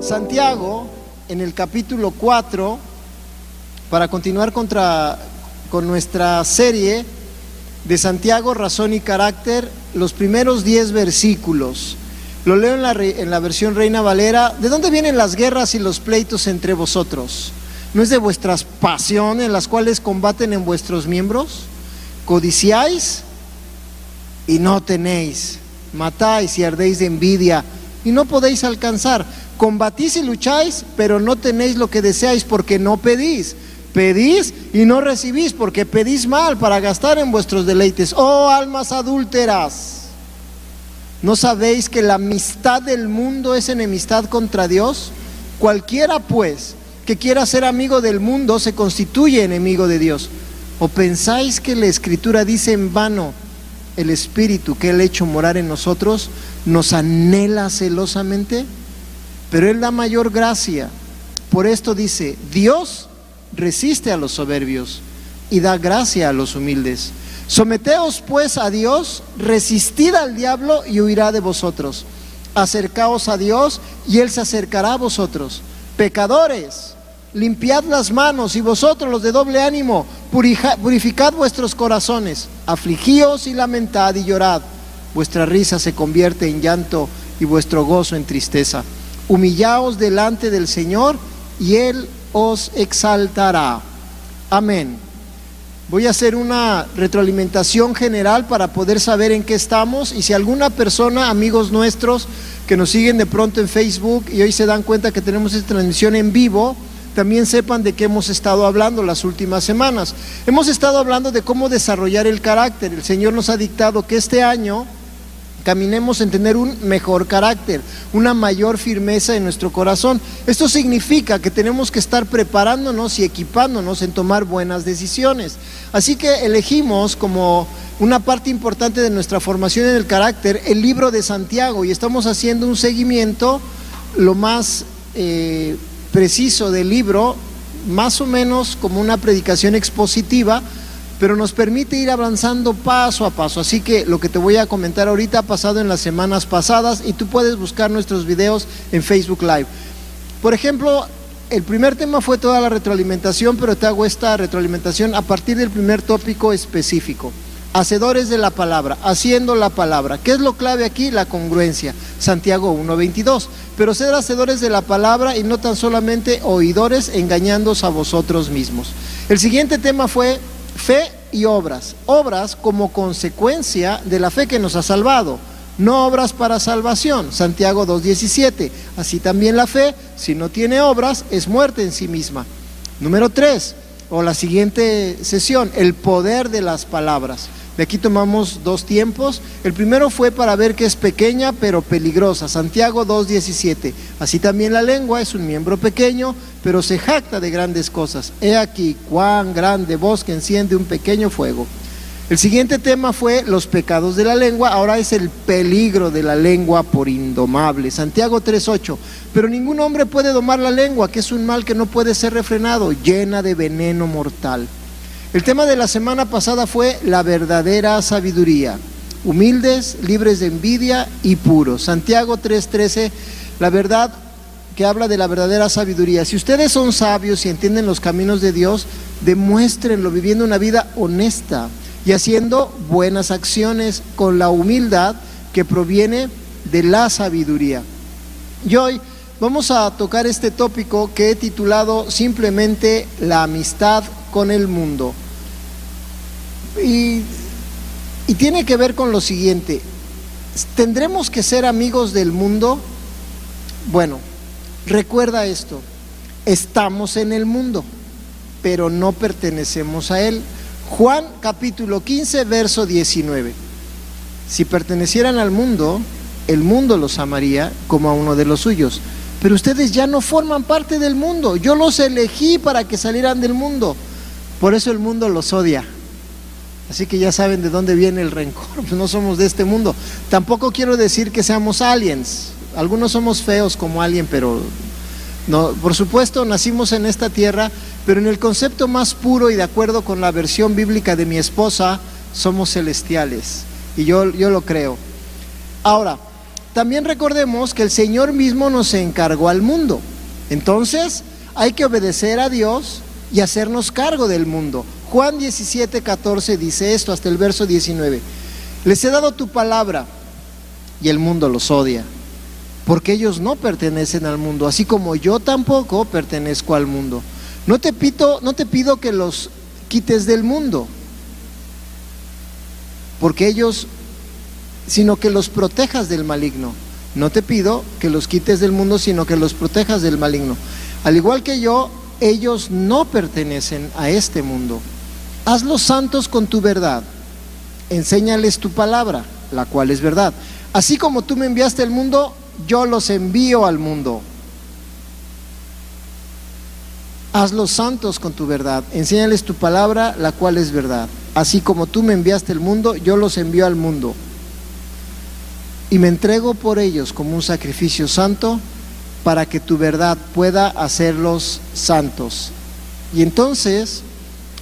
Santiago, en el capítulo 4, para continuar contra, con nuestra serie de Santiago, Razón y Carácter, los primeros 10 versículos. Lo leo en la, en la versión Reina Valera. ¿De dónde vienen las guerras y los pleitos entre vosotros? ¿No es de vuestras pasiones las cuales combaten en vuestros miembros? Codiciáis y no tenéis. Matáis y ardéis de envidia y no podéis alcanzar. Combatís y lucháis, pero no tenéis lo que deseáis porque no pedís. Pedís y no recibís porque pedís mal para gastar en vuestros deleites. Oh almas adúlteras. ¿No sabéis que la amistad del mundo es enemistad contra Dios? Cualquiera pues que quiera ser amigo del mundo se constituye enemigo de Dios. ¿O pensáis que la escritura dice en vano, el Espíritu que Él hecho morar en nosotros nos anhela celosamente? Pero Él da mayor gracia. Por esto dice, Dios resiste a los soberbios y da gracia a los humildes. Someteos pues a Dios, resistid al diablo y huirá de vosotros. Acercaos a Dios y Él se acercará a vosotros. Pecadores, limpiad las manos y vosotros los de doble ánimo, purificad vuestros corazones, afligíos y lamentad y llorad. Vuestra risa se convierte en llanto y vuestro gozo en tristeza. Humillaos delante del Señor y Él os exaltará. Amén. Voy a hacer una retroalimentación general para poder saber en qué estamos y si alguna persona, amigos nuestros que nos siguen de pronto en Facebook y hoy se dan cuenta que tenemos esta transmisión en vivo, también sepan de qué hemos estado hablando las últimas semanas. Hemos estado hablando de cómo desarrollar el carácter. El Señor nos ha dictado que este año caminemos en tener un mejor carácter, una mayor firmeza en nuestro corazón. Esto significa que tenemos que estar preparándonos y equipándonos en tomar buenas decisiones. Así que elegimos como una parte importante de nuestra formación en el carácter el libro de Santiago y estamos haciendo un seguimiento lo más eh, preciso del libro, más o menos como una predicación expositiva pero nos permite ir avanzando paso a paso. Así que lo que te voy a comentar ahorita ha pasado en las semanas pasadas y tú puedes buscar nuestros videos en Facebook Live. Por ejemplo, el primer tema fue toda la retroalimentación, pero te hago esta retroalimentación a partir del primer tópico específico. Hacedores de la palabra, haciendo la palabra. ¿Qué es lo clave aquí? La congruencia. Santiago 1.22. Pero ser hacedores de la palabra y no tan solamente oidores engañándoos a vosotros mismos. El siguiente tema fue Fe y obras. Obras como consecuencia de la fe que nos ha salvado, no obras para salvación. Santiago 2.17. Así también la fe, si no tiene obras, es muerte en sí misma. Número 3, o la siguiente sesión, el poder de las palabras. De aquí tomamos dos tiempos. El primero fue para ver que es pequeña pero peligrosa. Santiago 2.17. Así también la lengua es un miembro pequeño, pero se jacta de grandes cosas. He aquí cuán grande bosque enciende un pequeño fuego. El siguiente tema fue los pecados de la lengua, ahora es el peligro de la lengua por indomable. Santiago 3.8, pero ningún hombre puede domar la lengua, que es un mal que no puede ser refrenado, llena de veneno mortal. El tema de la semana pasada fue la verdadera sabiduría. Humildes, libres de envidia y puros. Santiago 3:13, la verdad que habla de la verdadera sabiduría. Si ustedes son sabios y entienden los caminos de Dios, demuéstrenlo viviendo una vida honesta y haciendo buenas acciones con la humildad que proviene de la sabiduría. Y hoy vamos a tocar este tópico que he titulado simplemente la amistad con el mundo. Y, tiene que ver con lo siguiente, ¿tendremos que ser amigos del mundo? Bueno, recuerda esto, estamos en el mundo, pero no pertenecemos a él. Juan capítulo 15, verso 19. Si pertenecieran al mundo, el mundo los amaría como a uno de los suyos. Pero ustedes ya no forman parte del mundo. Yo los elegí para que salieran del mundo. Por eso el mundo los odia. Así que ya saben de dónde viene el rencor. No somos de este mundo. Tampoco quiero decir que seamos aliens. Algunos somos feos como alguien, pero no, por supuesto nacimos en esta tierra, pero en el concepto más puro y de acuerdo con la versión bíblica de mi esposa, somos celestiales. Y yo, yo lo creo. Ahora, también recordemos que el Señor mismo nos encargó al mundo. Entonces, hay que obedecer a Dios y hacernos cargo del mundo. Juan 17, 14 dice esto hasta el verso 19. Les he dado tu palabra y el mundo los odia, porque ellos no pertenecen al mundo, así como yo tampoco pertenezco al mundo. No te pido, no te pido que los quites del mundo, porque ellos, sino que los protejas del maligno. No te pido que los quites del mundo, sino que los protejas del maligno. Al igual que yo, ellos no pertenecen a este mundo. Hazlos santos con tu verdad. Enséñales tu palabra, la cual es verdad. Así como tú me enviaste al mundo, yo los envío al mundo. Hazlos santos con tu verdad. Enséñales tu palabra, la cual es verdad. Así como tú me enviaste al mundo, yo los envío al mundo. Y me entrego por ellos como un sacrificio santo para que tu verdad pueda hacerlos santos. Y entonces,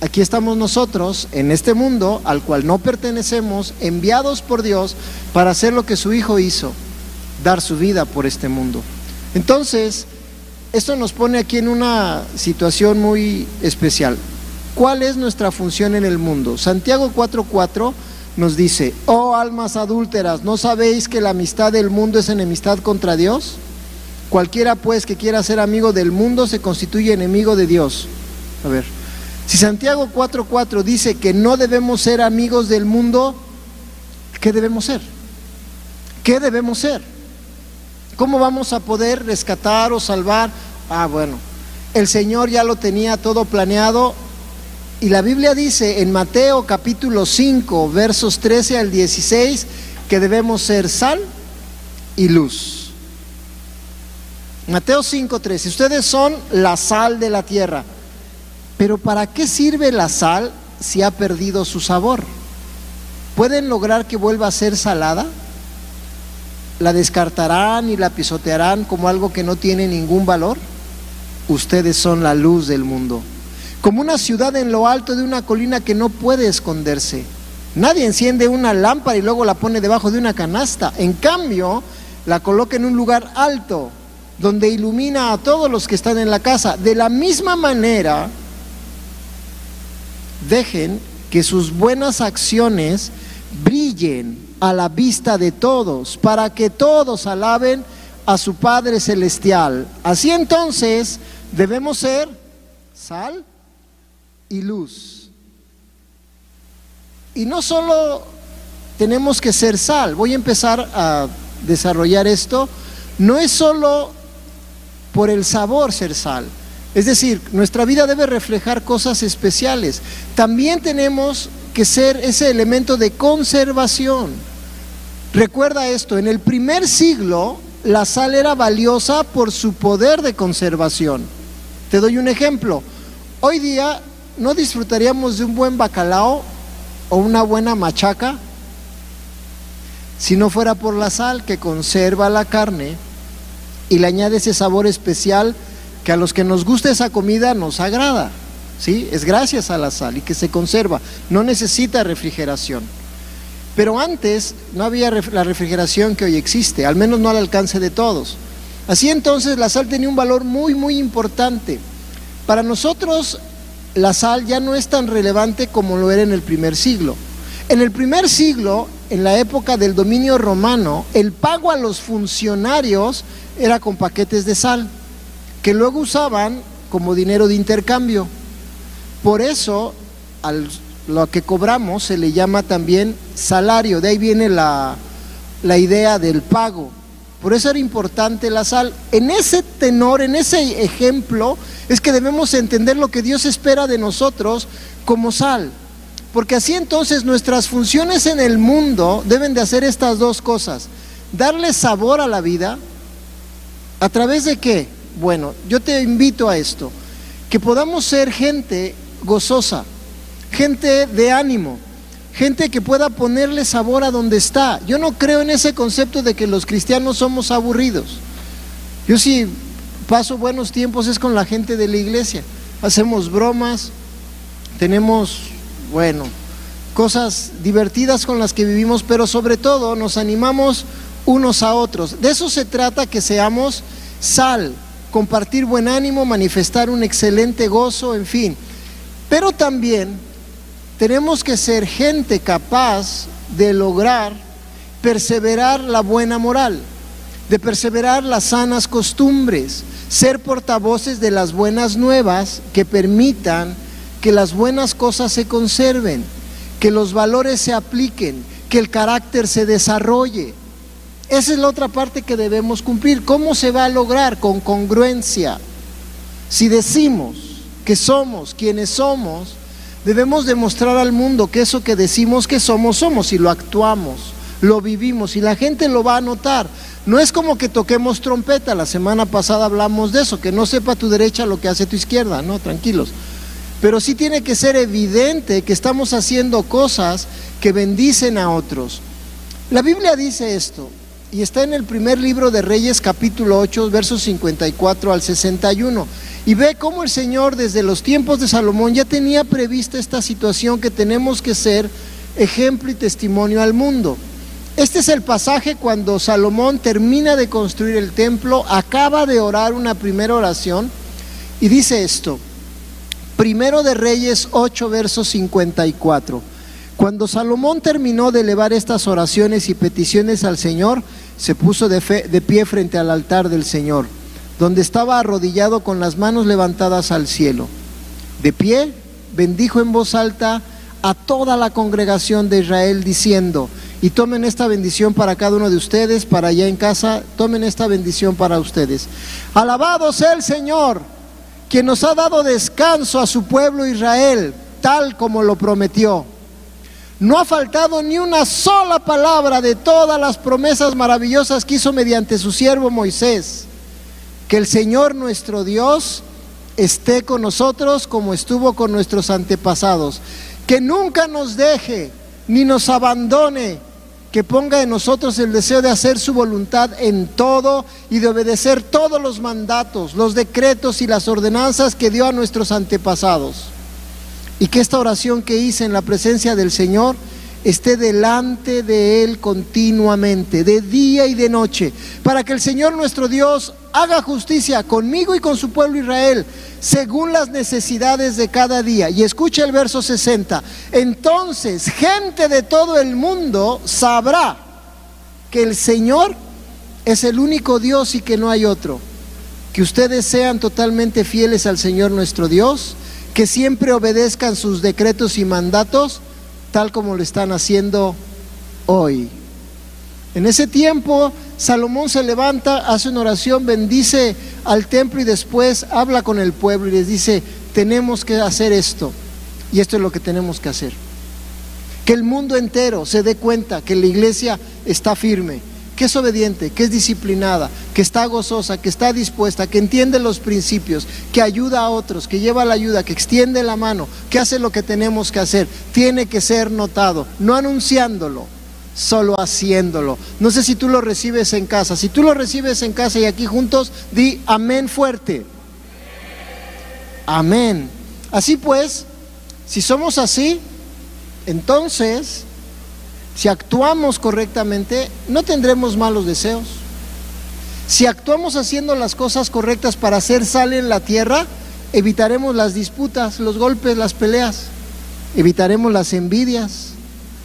aquí estamos nosotros en este mundo al cual no pertenecemos, enviados por Dios para hacer lo que su Hijo hizo, dar su vida por este mundo. Entonces, esto nos pone aquí en una situación muy especial. ¿Cuál es nuestra función en el mundo? Santiago 4:4 nos dice, oh almas adúlteras, ¿no sabéis que la amistad del mundo es enemistad contra Dios? Cualquiera pues que quiera ser amigo del mundo se constituye enemigo de Dios. A ver, si Santiago 4:4 dice que no debemos ser amigos del mundo, ¿qué debemos ser? ¿Qué debemos ser? ¿Cómo vamos a poder rescatar o salvar? Ah, bueno, el Señor ya lo tenía todo planeado y la Biblia dice en Mateo capítulo 5, versos 13 al 16, que debemos ser sal y luz. Mateo 5:13, ustedes son la sal de la tierra. Pero ¿para qué sirve la sal si ha perdido su sabor? ¿Pueden lograr que vuelva a ser salada? ¿La descartarán y la pisotearán como algo que no tiene ningún valor? Ustedes son la luz del mundo, como una ciudad en lo alto de una colina que no puede esconderse. Nadie enciende una lámpara y luego la pone debajo de una canasta. En cambio, la coloca en un lugar alto donde ilumina a todos los que están en la casa. De la misma manera, dejen que sus buenas acciones brillen a la vista de todos, para que todos alaben a su Padre Celestial. Así entonces debemos ser sal y luz. Y no solo tenemos que ser sal, voy a empezar a desarrollar esto, no es solo por el sabor ser sal. Es decir, nuestra vida debe reflejar cosas especiales. También tenemos que ser ese elemento de conservación. Recuerda esto, en el primer siglo la sal era valiosa por su poder de conservación. Te doy un ejemplo. Hoy día no disfrutaríamos de un buen bacalao o una buena machaca si no fuera por la sal que conserva la carne y le añade ese sabor especial que a los que nos gusta esa comida nos agrada. ¿sí? Es gracias a la sal y que se conserva, no necesita refrigeración. Pero antes no había la refrigeración que hoy existe, al menos no al alcance de todos. Así entonces la sal tenía un valor muy, muy importante. Para nosotros la sal ya no es tan relevante como lo era en el primer siglo. En el primer siglo, en la época del dominio romano, el pago a los funcionarios era con paquetes de sal, que luego usaban como dinero de intercambio. Por eso, a lo que cobramos se le llama también salario, de ahí viene la, la idea del pago. Por eso era importante la sal. En ese tenor, en ese ejemplo, es que debemos entender lo que Dios espera de nosotros como sal. Porque así entonces nuestras funciones en el mundo deben de hacer estas dos cosas. Darle sabor a la vida ¿A través de qué? Bueno, yo te invito a esto, que podamos ser gente gozosa, gente de ánimo, gente que pueda ponerle sabor a donde está. Yo no creo en ese concepto de que los cristianos somos aburridos. Yo sí paso buenos tiempos es con la gente de la iglesia. Hacemos bromas, tenemos, bueno, cosas divertidas con las que vivimos, pero sobre todo nos animamos unos a otros. De eso se trata que seamos sal, compartir buen ánimo, manifestar un excelente gozo, en fin. Pero también tenemos que ser gente capaz de lograr perseverar la buena moral, de perseverar las sanas costumbres, ser portavoces de las buenas nuevas que permitan que las buenas cosas se conserven, que los valores se apliquen, que el carácter se desarrolle. Esa es la otra parte que debemos cumplir. ¿Cómo se va a lograr? Con congruencia. Si decimos que somos quienes somos, debemos demostrar al mundo que eso que decimos que somos, somos y lo actuamos, lo vivimos y la gente lo va a notar. No es como que toquemos trompeta, la semana pasada hablamos de eso, que no sepa tu derecha lo que hace tu izquierda, no, tranquilos. Pero sí tiene que ser evidente que estamos haciendo cosas que bendicen a otros. La Biblia dice esto, y está en el primer libro de Reyes capítulo 8, versos 54 al 61. Y ve cómo el Señor desde los tiempos de Salomón ya tenía prevista esta situación que tenemos que ser ejemplo y testimonio al mundo. Este es el pasaje cuando Salomón termina de construir el templo, acaba de orar una primera oración y dice esto. Primero de Reyes 8, versos 54. Cuando Salomón terminó de elevar estas oraciones y peticiones al Señor, se puso de, de, pie frente al altar del Señor, donde estaba arrodillado con las manos levantadas al cielo. De pie, bendijo en voz alta a toda la congregación de Israel, diciendo, y tomen esta bendición para cada uno de ustedes, para allá en casa, tomen esta bendición para ustedes. Alabado sea el Señor, quien nos ha dado descanso a su pueblo Israel, tal como lo prometió. No ha faltado ni una sola palabra de todas las promesas maravillosas que hizo mediante su siervo Moisés. Que el Señor nuestro Dios esté con nosotros como estuvo con nuestros antepasados. Que nunca nos deje ni nos abandone. Que ponga en nosotros el deseo de hacer su voluntad en todo y de obedecer todos los mandatos, los decretos y las ordenanzas que dio a nuestros antepasados. Y que esta oración que hice en la presencia del Señor esté delante de Él continuamente, de día y de noche, para que el Señor nuestro Dios haga justicia conmigo y con su pueblo Israel, según las necesidades de cada día. Y escucha el verso 60. Entonces, gente de todo el mundo sabrá que el Señor es el único Dios y que no hay otro. Que ustedes sean totalmente fieles al Señor nuestro Dios que siempre obedezcan sus decretos y mandatos tal como lo están haciendo hoy. En ese tiempo, Salomón se levanta, hace una oración, bendice al templo y después habla con el pueblo y les dice, tenemos que hacer esto y esto es lo que tenemos que hacer. Que el mundo entero se dé cuenta que la iglesia está firme, que es obediente, que es disciplinada, que está gozosa, que está dispuesta, que entiende los principios, que ayuda a otros, que lleva la ayuda, que extiende la mano, que hace lo que tenemos que hacer, tiene que ser notado, no anunciándolo, solo haciéndolo. No sé si tú lo recibes en casa. Si tú lo recibes en casa y aquí juntos, di amén fuerte. Amén. Así pues, si somos así, entonces si actuamos correctamente, no tendremos malos deseos. Si actuamos haciendo las cosas correctas para hacer sal en la tierra, evitaremos las disputas, los golpes, las peleas, evitaremos las envidias.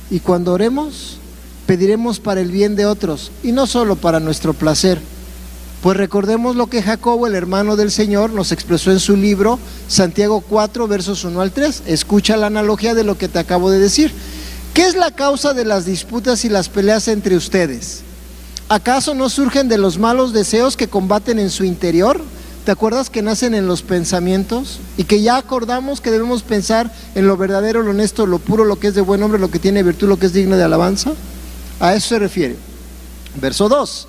Y cuando oremos, pediremos para el bien de otros y no solo para nuestro placer. Pues recordemos lo que Jacobo, el hermano del Señor, nos expresó en su libro Santiago 4, versos 1 al 3. Escucha la analogía de lo que te acabo de decir. ¿Qué es la causa de las disputas y las peleas entre ustedes? ¿Acaso no surgen de los malos deseos que combaten en su interior? ¿Te acuerdas que nacen en los pensamientos? Y que ya acordamos que debemos pensar en lo verdadero, lo honesto, lo puro, lo que es de buen hombre, lo que tiene virtud, lo que es digno de alabanza. A eso se refiere. Verso 2.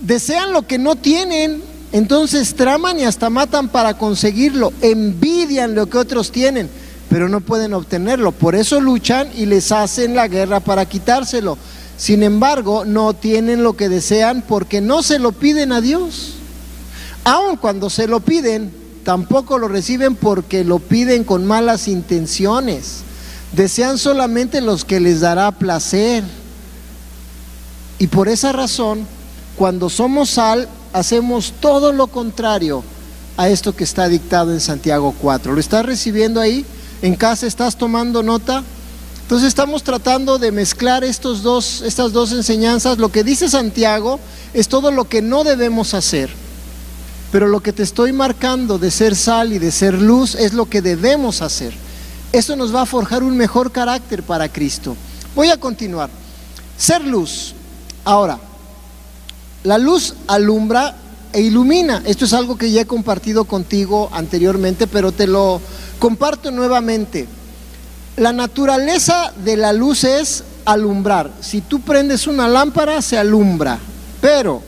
Desean lo que no tienen, entonces traman y hasta matan para conseguirlo. Envidian lo que otros tienen pero no pueden obtenerlo. Por eso luchan y les hacen la guerra para quitárselo. Sin embargo, no tienen lo que desean porque no se lo piden a Dios. Aun cuando se lo piden, tampoco lo reciben porque lo piden con malas intenciones. Desean solamente los que les dará placer. Y por esa razón, cuando somos sal, hacemos todo lo contrario a esto que está dictado en Santiago 4. ¿Lo estás recibiendo ahí? ¿En casa estás tomando nota? Entonces estamos tratando de mezclar estos dos, estas dos enseñanzas. Lo que dice Santiago es todo lo que no debemos hacer. Pero lo que te estoy marcando de ser sal y de ser luz es lo que debemos hacer. Eso nos va a forjar un mejor carácter para Cristo. Voy a continuar. Ser luz. Ahora, la luz alumbra e ilumina. Esto es algo que ya he compartido contigo anteriormente, pero te lo comparto nuevamente. La naturaleza de la luz es alumbrar. Si tú prendes una lámpara, se alumbra. Pero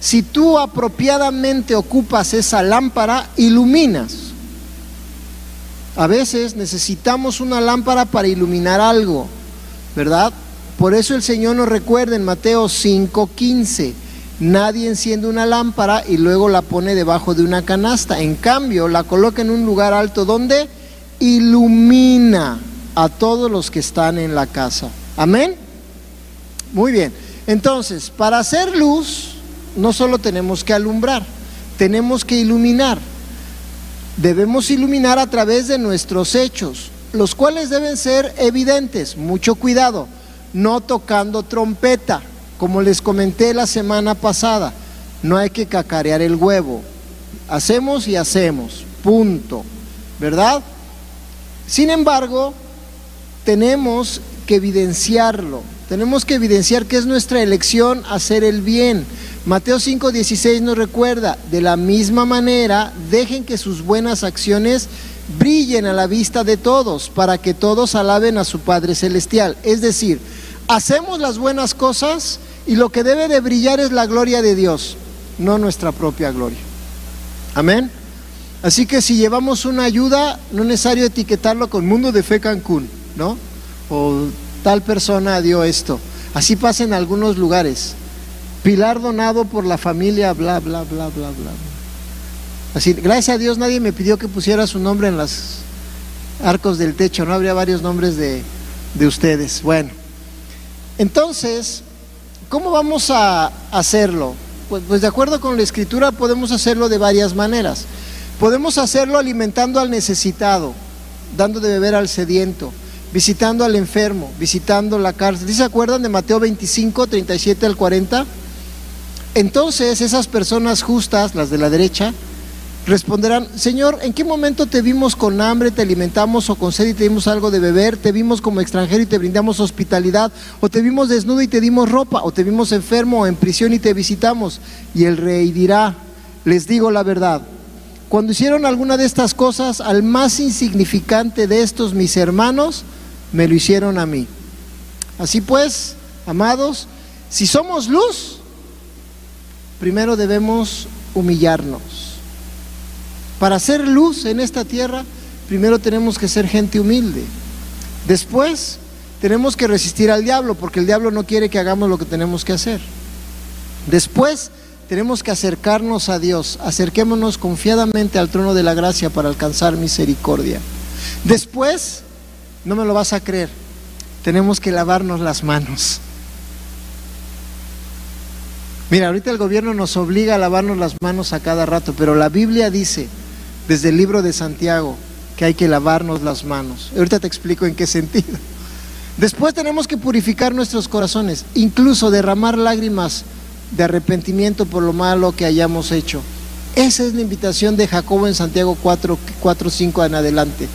si tú apropiadamente ocupas esa lámpara, iluminas. A veces necesitamos una lámpara para iluminar algo, ¿verdad? Por eso el Señor nos recuerda en Mateo 5:15, nadie enciende una lámpara y luego la pone debajo de una canasta. En cambio, la coloca en un lugar alto donde ilumina a todos los que están en la casa. Amén. Muy bien. Entonces, para hacer luz, no solo tenemos que alumbrar, tenemos que iluminar. Debemos iluminar a través de nuestros hechos, los cuales deben ser evidentes. Mucho cuidado, no tocando trompeta, como les comenté la semana pasada. No hay que cacarear el huevo. Hacemos y hacemos, punto. ¿Verdad? Sin embargo, tenemos que evidenciarlo. Tenemos que evidenciar que es nuestra elección hacer el bien. Mateo 5:16 nos recuerda, de la misma manera, dejen que sus buenas acciones brillen a la vista de todos, para que todos alaben a su Padre Celestial. Es decir, hacemos las buenas cosas y lo que debe de brillar es la gloria de Dios, no nuestra propia gloria. Amén. Así que si llevamos una ayuda, no es necesario etiquetarlo con Mundo de Fe Cancún, ¿no? O tal persona dio esto. Así pasa en algunos lugares. Pilar donado por la familia, bla, bla, bla, bla, bla. Así, gracias a Dios nadie me pidió que pusiera su nombre en los arcos del techo, no habría varios nombres de, de ustedes. Bueno, entonces, ¿cómo vamos a hacerlo? Pues, pues de acuerdo con la escritura podemos hacerlo de varias maneras. Podemos hacerlo alimentando al necesitado, dando de beber al sediento, visitando al enfermo, visitando la cárcel. ¿Se acuerdan de Mateo 25, 37 al 40? Entonces esas personas justas, las de la derecha, responderán, Señor, ¿en qué momento te vimos con hambre, te alimentamos o con sed y te dimos algo de beber? ¿Te vimos como extranjero y te brindamos hospitalidad? ¿O te vimos desnudo y te dimos ropa? ¿O te vimos enfermo o en prisión y te visitamos? Y el rey dirá, les digo la verdad, cuando hicieron alguna de estas cosas al más insignificante de estos mis hermanos, me lo hicieron a mí. Así pues, amados, si somos luz, primero debemos humillarnos. Para ser luz en esta tierra, primero tenemos que ser gente humilde. Después, tenemos que resistir al diablo, porque el diablo no quiere que hagamos lo que tenemos que hacer. Después, tenemos que acercarnos a Dios, acerquémonos confiadamente al trono de la gracia para alcanzar misericordia. Después, no me lo vas a creer, tenemos que lavarnos las manos. Mira, ahorita el gobierno nos obliga a lavarnos las manos a cada rato, pero la Biblia dice, desde el libro de Santiago, que hay que lavarnos las manos. Ahorita te explico en qué sentido. Después tenemos que purificar nuestros corazones, incluso derramar lágrimas de arrepentimiento por lo malo que hayamos hecho. Esa es la invitación de Jacobo en Santiago 4, 4 5 en adelante.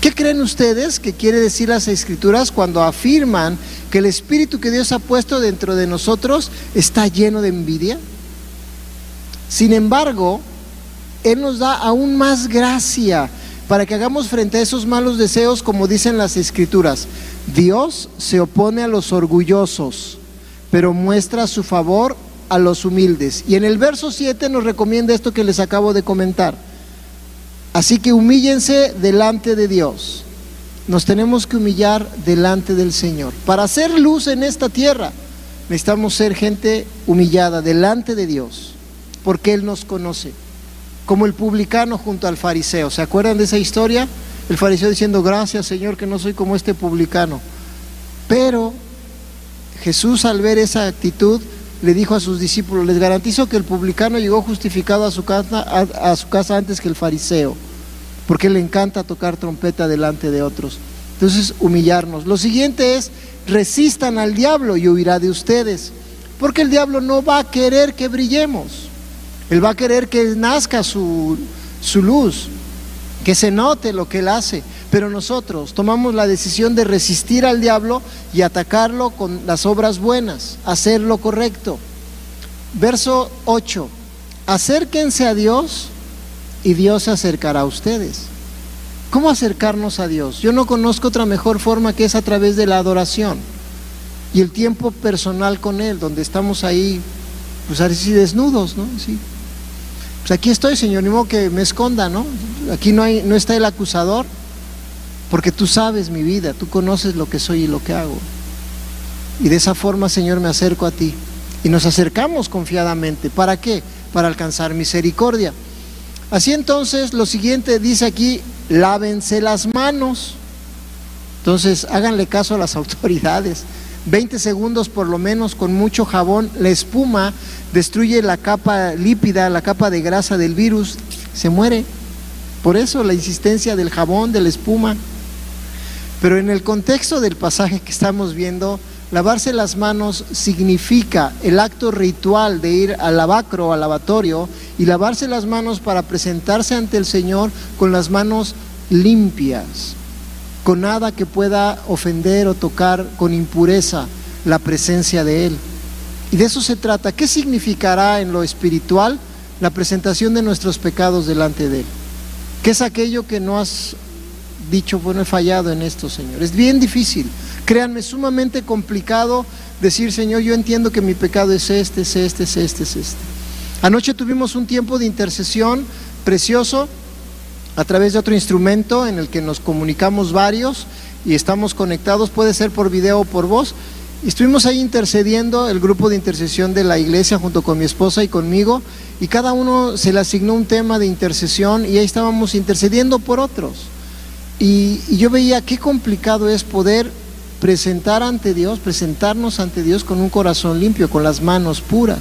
¿Qué creen ustedes que quiere decir las escrituras cuando afirman que el espíritu que Dios ha puesto dentro de nosotros está lleno de envidia? Sin embargo, Él nos da aún más gracia para que hagamos frente a esos malos deseos como dicen las escrituras. Dios se opone a los orgullosos, pero muestra su favor a los humildes. Y en el verso 7 nos recomienda esto que les acabo de comentar. Así que humíllense delante de Dios. Nos tenemos que humillar delante del Señor. Para hacer luz en esta tierra, necesitamos ser gente humillada delante de Dios, porque Él nos conoce. Como el publicano junto al fariseo. ¿Se acuerdan de esa historia? El fariseo diciendo, gracias Señor que no soy como este publicano. Pero Jesús al ver esa actitud le dijo a sus discípulos, les garantizo que el publicano llegó justificado a su casa, a, su casa antes que el fariseo, porque le encanta tocar trompeta delante de otros. Entonces, humillarnos. Lo siguiente es, resistan al diablo y huirá de ustedes, porque el diablo no va a querer que brillemos, él va a querer que nazca su, su luz, que se note lo que él hace. Pero nosotros tomamos la decisión de resistir al diablo y atacarlo con las obras buenas, hacer lo correcto. Verso 8. Acérquense a Dios y Dios se acercará a ustedes. ¿Cómo acercarnos a Dios? Yo no conozco otra mejor forma que es a través de la adoración y el tiempo personal con Él, donde estamos ahí, pues así desnudos, ¿no? Sí. Pues aquí estoy, Señor, ni modo que me esconda, ¿no? Aquí no, hay, no está el acusador, porque tú sabes mi vida, tú conoces lo que soy y lo que hago. Y de esa forma, Señor, me acerco a ti. Y nos acercamos confiadamente. ¿Para qué? Para alcanzar misericordia. Así entonces, lo siguiente dice aquí, lávense las manos. Entonces, háganle caso a las autoridades. 20 segundos por lo menos con mucho jabón, la espuma destruye la capa lípida, la capa de grasa del virus, se muere. Por eso la insistencia del jabón, de la espuma. Pero en el contexto del pasaje que estamos viendo, lavarse las manos significa el acto ritual de ir al lavacro, al lavatorio, y lavarse las manos para presentarse ante el Señor con las manos limpias, con nada que pueda ofender o tocar con impureza la presencia de Él. Y de eso se trata. ¿Qué significará en lo espiritual la presentación de nuestros pecados delante de Él? ¿Qué es aquello que no has dicho, bueno, he fallado en esto, Señor. Es bien difícil. Créanme, sumamente complicado decir, Señor, yo entiendo que mi pecado es este, es este, es este, es este. Anoche tuvimos un tiempo de intercesión precioso a través de otro instrumento en el que nos comunicamos varios y estamos conectados, puede ser por video o por voz. estuvimos ahí intercediendo, el grupo de intercesión de la iglesia junto con mi esposa y conmigo, y cada uno se le asignó un tema de intercesión y ahí estábamos intercediendo por otros. Y, yo veía qué complicado es poder presentar ante Dios, presentarnos ante Dios con un corazón limpio, con las manos puras.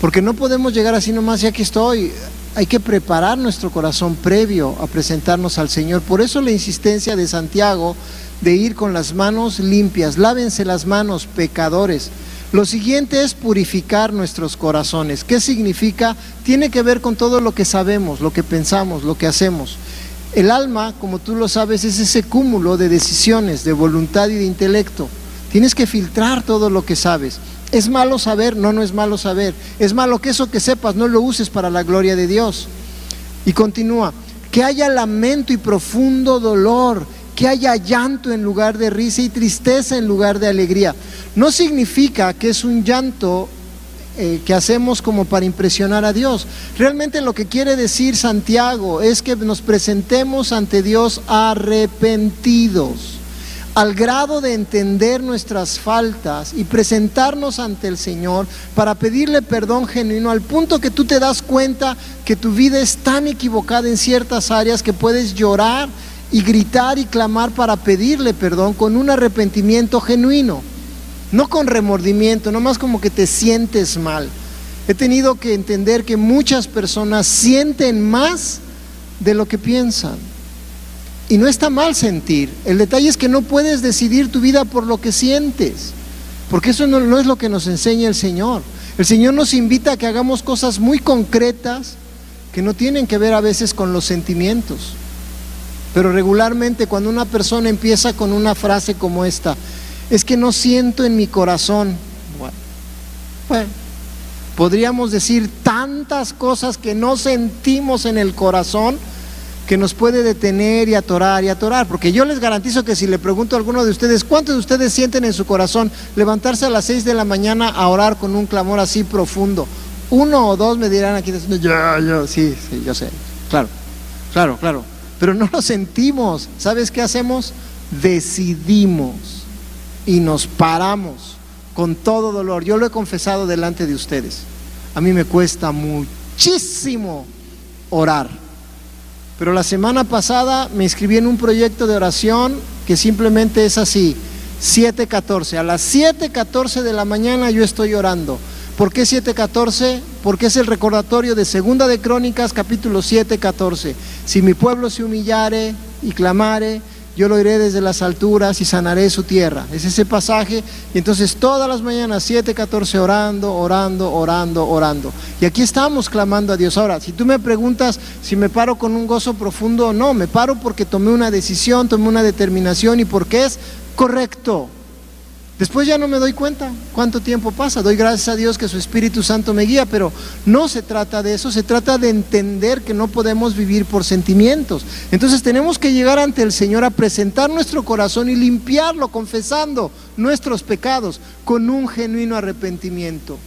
Porque no podemos llegar así nomás, ya que estoy. Hay que preparar nuestro corazón previo a presentarnos al Señor. Por eso la insistencia de Santiago de ir con las manos limpias. Lávense las manos, pecadores. Lo siguiente es purificar nuestros corazones. ¿Qué significa? Tiene que ver con todo lo que sabemos, lo que pensamos, lo que hacemos. El alma, como tú lo sabes, es ese cúmulo de decisiones, de voluntad y de intelecto. Tienes que filtrar todo lo que sabes. ¿Es malo saber? No, no es malo saber. Es malo que eso que sepas no lo uses para la gloria de Dios. Y continúa, que haya lamento y profundo dolor, que haya llanto en lugar de risa y tristeza en lugar de alegría. No significa que es un llanto eh, que hacemos como para impresionar a Dios. Realmente lo que quiere decir Santiago es que nos presentemos ante Dios arrepentidos, al grado de entender nuestras faltas y presentarnos ante el Señor para pedirle perdón genuino, al punto que tú te das cuenta que tu vida es tan equivocada en ciertas áreas que puedes llorar y gritar y clamar para pedirle perdón con un arrepentimiento genuino no con remordimiento, no más como que te sientes mal. He tenido que entender que muchas personas sienten más de lo que piensan. Y no está mal sentir. El detalle es que no puedes decidir tu vida por lo que sientes. Porque eso no, es lo que nos enseña el Señor. El Señor nos invita a que hagamos cosas muy concretas que no tienen que ver a veces con los sentimientos. Pero regularmente cuando una persona empieza con una frase como esta, es que no siento en mi corazón. Bueno, podríamos decir tantas cosas que no sentimos en el corazón que nos puede detener y atorar y atorar, porque yo les garantizo que si le pregunto a alguno de ustedes, ¿cuántos de ustedes sienten en su corazón levantarse a las seis de la mañana a orar con un clamor así profundo? Uno o dos me dirán aquí, yo, yo, sí, sí, yo sé, claro, claro, claro, pero no lo sentimos. ¿Sabes qué hacemos? Decidimos y nos paramos con todo dolor. Yo lo he confesado delante de ustedes. A mí me cuesta muchísimo orar. Pero la semana pasada me inscribí en un proyecto de oración que simplemente es así. 7.14. A las 7.14 de la mañana yo estoy orando. ¿Por qué 7.14? Porque es el recordatorio de Segunda de Crónicas, capítulo 7.14. Si mi pueblo se humillare y clamare, yo lo iré desde las alturas y sanaré su tierra. Es ese pasaje. Y entonces todas las mañanas, 7.14, orando, orando, orando, orando. Y aquí estamos clamando a Dios. Ahora, si tú me preguntas si me paro con un gozo profundo, no, me paro porque tomé una decisión, tomé una determinación y porque es correcto. Después ya no me doy cuenta cuánto tiempo pasa. Doy gracias a Dios que su Espíritu Santo me guía, pero no se trata de eso, se trata de entender que no podemos vivir por sentimientos. Entonces tenemos que llegar ante el Señor a presentar nuestro corazón y limpiarlo, confesando nuestros pecados con un genuino arrepentimiento.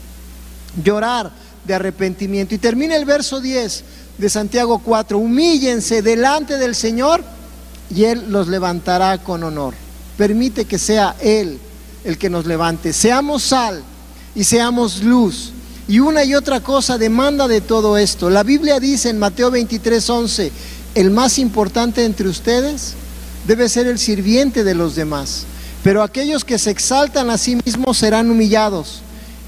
Llorar de arrepentimiento. Y termina el verso 10 de Santiago 4. Humíllense delante del Señor y Él los levantará con honor. Permite que sea Él el que nos levante. Seamos sal y seamos luz. Y una y otra cosa demanda de todo esto. La Biblia dice en Mateo 23, 11, el más importante entre ustedes debe ser el sirviente de los demás. Pero aquellos que se exaltan a sí mismos serán humillados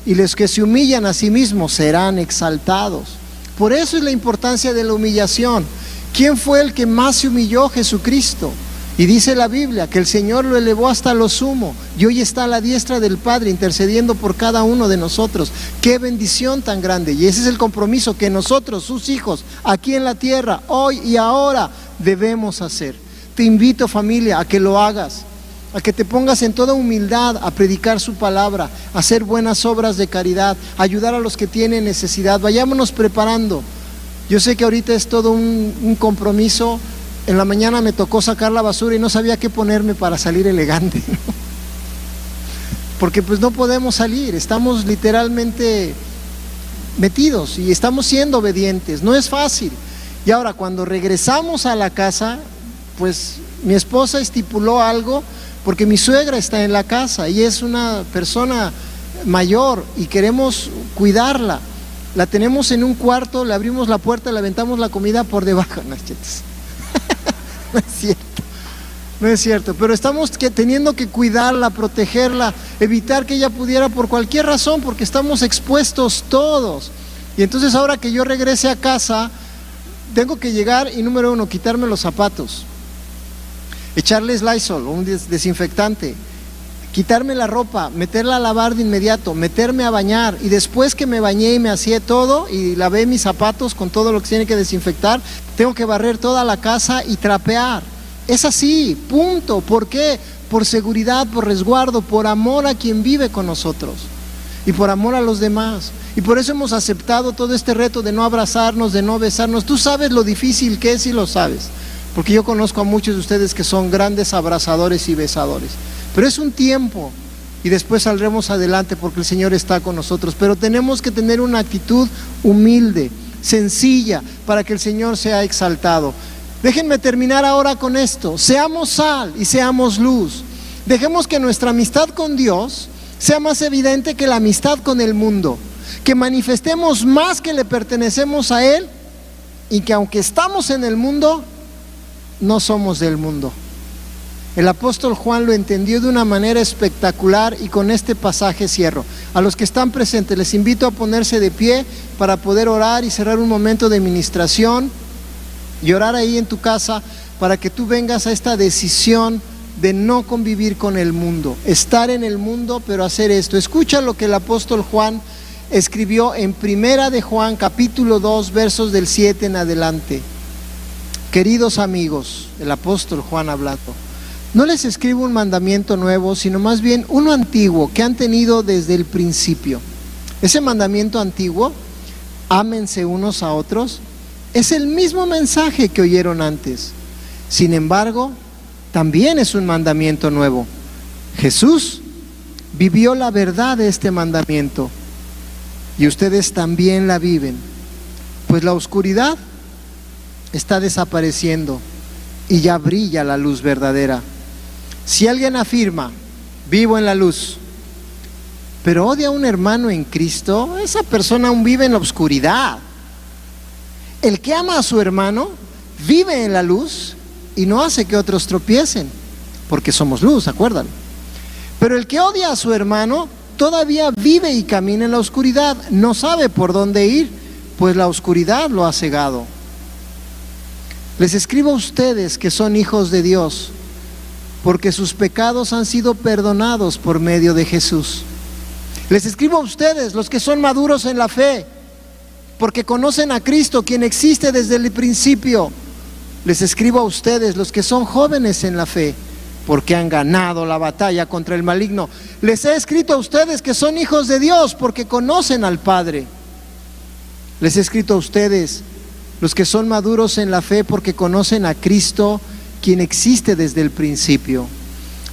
y los que se humillan a sí mismos serán exaltados. Por eso es la importancia de la humillación. ¿Quién fue el que más se humilló? Jesucristo. Y dice la Biblia que el Señor lo elevó hasta lo sumo y hoy está a la diestra del Padre intercediendo por cada uno de nosotros. Qué bendición tan grande. Y ese es el compromiso que nosotros, sus hijos, aquí en la tierra, hoy y ahora, debemos hacer. Te invito familia a que lo hagas, a que te pongas en toda humildad a predicar su palabra, a hacer buenas obras de caridad, a ayudar a los que tienen necesidad. Vayámonos preparando. Yo sé que ahorita es todo un, un compromiso en la mañana me tocó sacar la basura y no sabía qué ponerme para salir elegante. Porque pues no podemos salir, estamos literalmente metidos y estamos siendo obedientes, no es fácil. Y ahora cuando regresamos a la casa, pues mi esposa estipuló algo porque mi suegra está en la casa y es una persona mayor y queremos cuidarla. La tenemos en un cuarto, le abrimos la puerta, le aventamos la comida por debajo. No, no es cierto. No es cierto, pero estamos teniendo que cuidarla, protegerla, evitar que ella pudiera por cualquier razón, porque estamos expuestos todos. Y entonces ahora que yo regrese a casa, tengo que llegar y número uno, quitarme los zapatos, echarles Lysol, un desinfectante, quitarme la ropa, meterla a lavar de inmediato, meterme a bañar y después que me bañé y me hacía todo y lavé mis zapatos con todo lo que tiene que desinfectar, tengo que barrer toda la casa y trapear. Es así, punto. ¿Por qué? Por seguridad, por resguardo, por amor a quien vive con nosotros y por amor a los demás. Y por eso hemos aceptado todo este reto de no abrazarnos, de no besarnos. Tú sabes lo difícil que es y lo sabes, porque yo conozco a muchos de ustedes que son grandes abrazadores y besadores. Pero es un tiempo y después saldremos adelante porque el Señor está con nosotros. Pero tenemos que tener una actitud humilde, sencilla, para que el Señor sea exaltado. Déjenme terminar ahora con esto. Seamos sal y seamos luz. Dejemos que nuestra amistad con Dios sea más evidente que la amistad con el mundo. Que manifestemos más que le pertenecemos a Él y que aunque estamos en el mundo, no somos del mundo. El apóstol Juan lo entendió de una manera espectacular y con este pasaje cierro. A los que están presentes les invito a ponerse de pie para poder orar y cerrar un momento de ministración y orar ahí en tu casa para que tú vengas a esta decisión de no convivir con el mundo, estar en el mundo pero hacer esto. Escucha lo que el apóstol Juan escribió en Primera de Juan capítulo 2 versos del 7 en adelante. Queridos amigos, el apóstol Juan hablando. No les escribo un mandamiento nuevo, sino más bien uno antiguo que han tenido desde el principio. Ese mandamiento antiguo, ámense unos a otros, es el mismo mensaje que oyeron antes. Sin embargo, también es un mandamiento nuevo. Jesús vivió la verdad de este mandamiento y ustedes también la viven, pues la oscuridad está desapareciendo y ya brilla la luz verdadera. Si alguien afirma, vivo en la luz, pero odia a un hermano en Cristo, esa persona aún vive en la oscuridad. El que ama a su hermano vive en la luz y no hace que otros tropiecen, porque somos luz, acuérdalo. Pero el que odia a su hermano todavía vive y camina en la oscuridad, no sabe por dónde ir, pues la oscuridad lo ha cegado. Les escribo a ustedes que son hijos de Dios, porque sus pecados han sido perdonados por medio de Jesús. Les escribo a ustedes, los que son maduros en la fe, porque conocen a Cristo, quien existe desde el principio. Les escribo a ustedes, los que son jóvenes en la fe, porque han ganado la batalla contra el maligno. Les he escrito a ustedes que son hijos de Dios, porque conocen al Padre. Les he escrito a ustedes, los que son maduros en la fe, porque conocen a Cristo, quien existe desde el principio.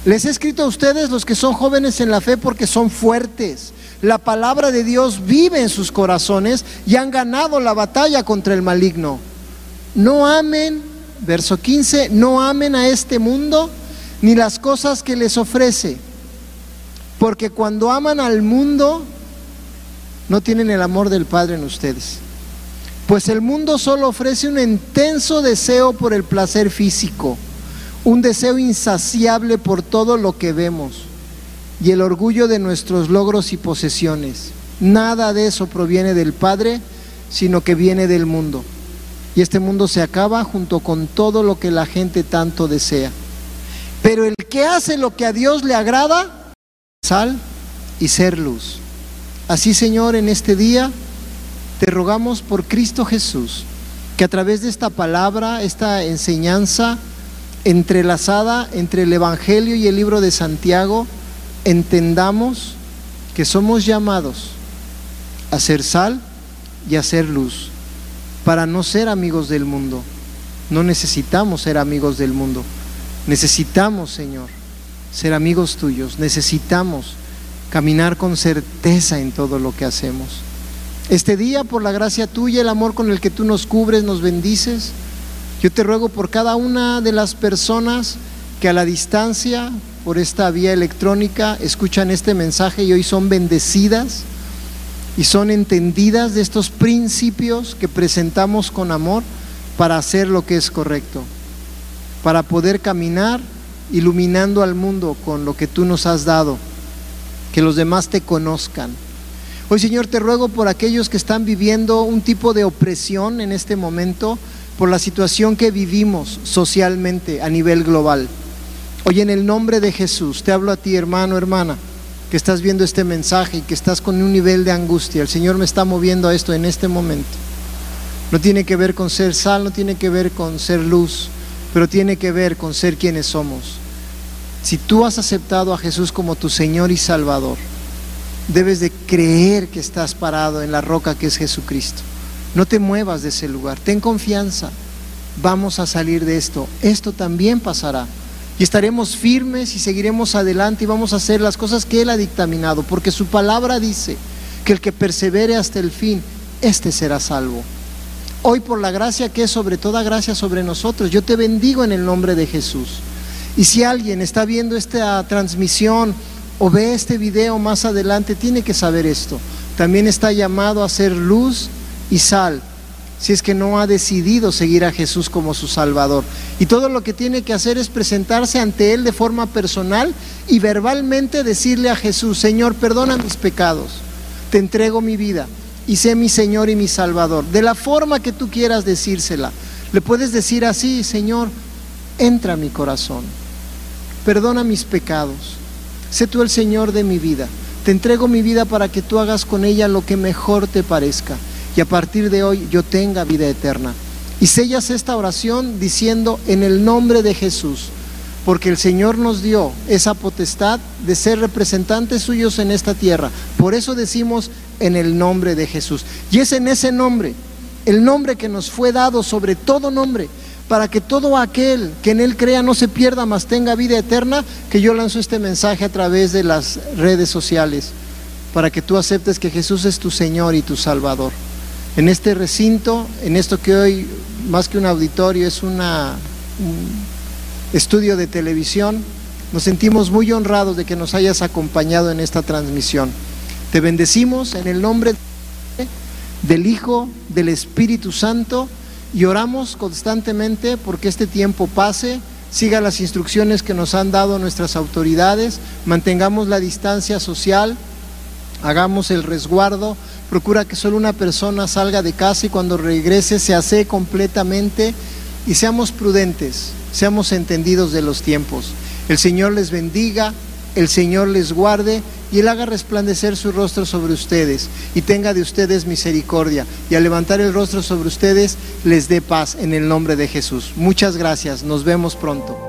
Les he escrito a ustedes los que son jóvenes en la fe porque son fuertes. La palabra de Dios vive en sus corazones y han ganado la batalla contra el maligno. No amen, verso 15, no amen a este mundo ni las cosas que les ofrece. Porque cuando aman al mundo, no tienen el amor del Padre en ustedes. Pues el mundo solo ofrece un intenso deseo por el placer físico un deseo insaciable por todo lo que vemos y el orgullo de nuestros logros y posesiones. Nada de eso proviene del Padre, sino que viene del mundo. Y este mundo se acaba junto con todo lo que la gente tanto desea. Pero el que hace lo que a Dios le agrada, sal y ser luz. Así, Señor, en este día te rogamos por Cristo Jesús, que a través de esta palabra, esta enseñanza, entrelazada entre el Evangelio y el libro de Santiago, entendamos que somos llamados a ser sal y a ser luz, para no ser amigos del mundo. No necesitamos ser amigos del mundo. Necesitamos, Señor, ser amigos tuyos. Necesitamos caminar con certeza en todo lo que hacemos. Este día, por la gracia tuya, el amor con el que tú nos cubres, nos bendices, yo te ruego por cada una de las personas que a la distancia, por esta vía electrónica, escuchan este mensaje y hoy son bendecidas y son entendidas de estos principios que presentamos con amor para hacer lo que es correcto, para poder caminar iluminando al mundo con lo que tú nos has dado, que los demás te conozcan. Hoy Señor te ruego por aquellos que están viviendo un tipo de opresión en este momento, por la situación que vivimos socialmente a nivel global. Hoy en el nombre de Jesús te hablo a ti, hermano, hermana, que estás viendo este mensaje y que estás con un nivel de angustia. El Señor me está moviendo a esto en este momento. No tiene que ver con ser sal, no tiene que ver con ser luz, pero tiene que ver con ser quienes somos. Si tú has aceptado a Jesús como tu Señor y Salvador, debes de creer que estás parado en la roca que es Jesucristo. No te muevas de ese lugar, ten confianza. Vamos a salir de esto. Esto también pasará. Y estaremos firmes y seguiremos adelante y vamos a hacer las cosas que Él ha dictaminado, porque su palabra dice que el que persevere hasta el fin, éste será salvo. Hoy por la gracia que es sobre toda gracia sobre nosotros, yo te bendigo en el nombre de Jesús. Y si alguien está viendo esta transmisión o ve este video más adelante, tiene que saber esto. También está llamado a ser luz y sal si es que no ha decidido seguir a Jesús como su Salvador. Y todo lo que tiene que hacer es presentarse ante Él de forma personal y verbalmente decirle a Jesús, Señor, perdona mis pecados, te entrego mi vida y sé mi Señor y mi Salvador. De la forma que tú quieras decírsela. Le puedes decir así, Señor, entra a mi corazón, perdona mis pecados, sé tú el Señor de mi vida. Te entrego mi vida para que tú hagas con ella lo que mejor te parezca y a partir de hoy yo tenga vida eterna. Y sellas esta oración diciendo en el nombre de Jesús, porque el Señor nos dio esa potestad de ser representantes suyos en esta tierra. Por eso decimos en el nombre de Jesús. Y es en ese nombre, el nombre que nos fue dado sobre todo nombre, para que todo aquel que en Él crea no se pierda, mas tenga vida eterna, que yo lanzo este mensaje a través de las redes sociales, para que tú aceptes que Jesús es tu Señor y tu Salvador en este recinto, en esto que hoy más que un auditorio es una, un estudio de televisión. Nos sentimos muy honrados de que nos hayas acompañado en esta transmisión. Te bendecimos en el nombre del Hijo, del Espíritu Santo y oramos constantemente porque este tiempo pase, siga las instrucciones que nos han dado nuestras autoridades, mantengamos la distancia social, hagamos el resguardo, procura que solo una persona salga de casa y cuando regrese se hace completamente y seamos prudentes, seamos entendidos de los tiempos. El Señor les bendiga, el Señor les guarde y Él haga resplandecer su rostro sobre ustedes y tenga de ustedes misericordia y al levantar el rostro sobre ustedes les dé paz en el nombre de Jesús. Muchas gracias, nos vemos pronto.